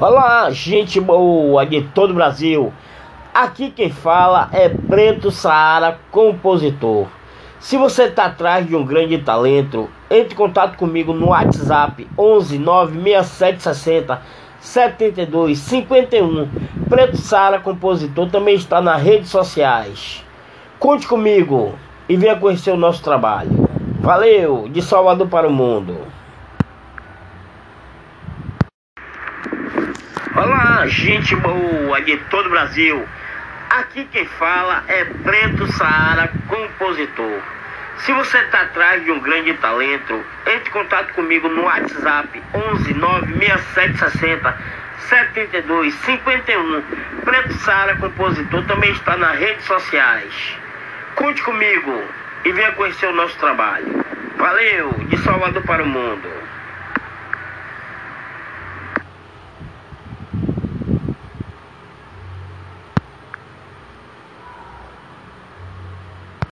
Olá, gente boa de todo o Brasil. Aqui quem fala é Preto Saara, compositor. Se você está atrás de um grande talento, entre em contato comigo no WhatsApp 11 96760 72 51. Preto Sara, compositor, também está nas redes sociais. Conte comigo e venha conhecer o nosso trabalho. Valeu, de Salvador para o mundo. Olá, gente boa de todo o Brasil. Aqui quem fala é Preto Saara, compositor. Se você está atrás de um grande talento, entre em contato comigo no WhatsApp 11 96760 72 51. Preto Sara, compositor, também está nas redes sociais. Conte comigo e venha conhecer o nosso trabalho. Valeu, de Salvador para o mundo.